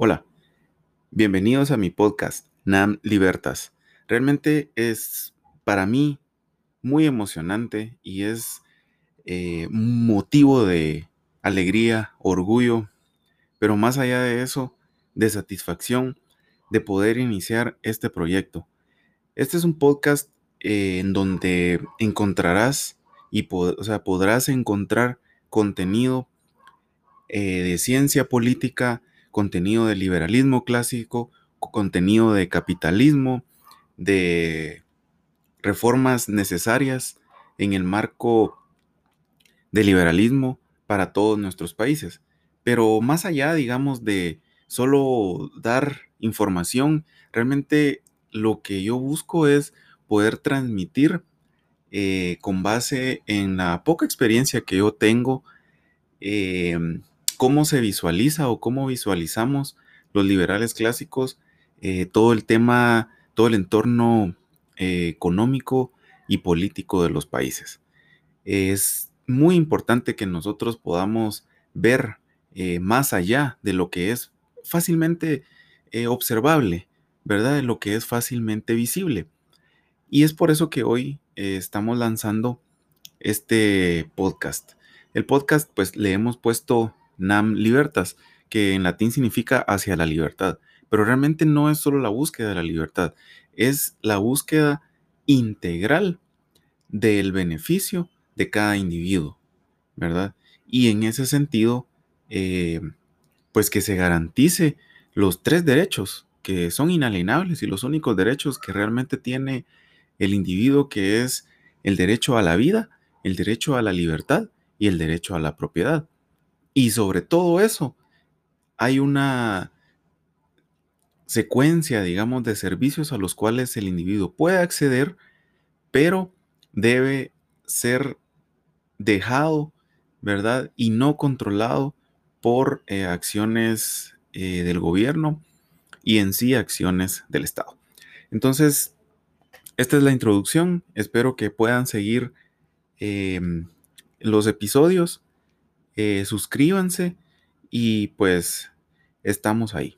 Hola, bienvenidos a mi podcast, NAM Libertas. Realmente es para mí muy emocionante y es eh, motivo de alegría, orgullo, pero más allá de eso, de satisfacción de poder iniciar este proyecto. Este es un podcast eh, en donde encontrarás y o sea, podrás encontrar contenido eh, de ciencia política, contenido de liberalismo clásico, contenido de capitalismo, de reformas necesarias en el marco de liberalismo para todos nuestros países. Pero más allá, digamos, de solo dar información, realmente lo que yo busco es poder transmitir eh, con base en la poca experiencia que yo tengo em, cómo se visualiza o cómo visualizamos los liberales clásicos eh, todo el tema, todo el entorno eh, económico y político de los países. Es muy importante que nosotros podamos ver eh, más allá de lo que es fácilmente observable, ¿verdad? De lo que es fácilmente visible. Y es por eso que hoy estamos lanzando este podcast. El podcast, pues le hemos puesto Nam Libertas, que en latín significa hacia la libertad. Pero realmente no es solo la búsqueda de la libertad, es la búsqueda integral del beneficio de cada individuo, ¿verdad? Y en ese sentido, eh, pues que se garantice los tres derechos que son inalienables y los únicos derechos que realmente tiene el individuo, que es el derecho a la vida, el derecho a la libertad y el derecho a la propiedad. Y sobre todo eso, hay una secuencia, digamos, de servicios a los cuales el individuo puede acceder, pero debe ser dejado, ¿verdad? Y no controlado por eh, acciones eh, del gobierno y en sí acciones del Estado. Entonces, esta es la introducción. Espero que puedan seguir em, los episodios. Eh, suscríbanse y pues estamos ahí.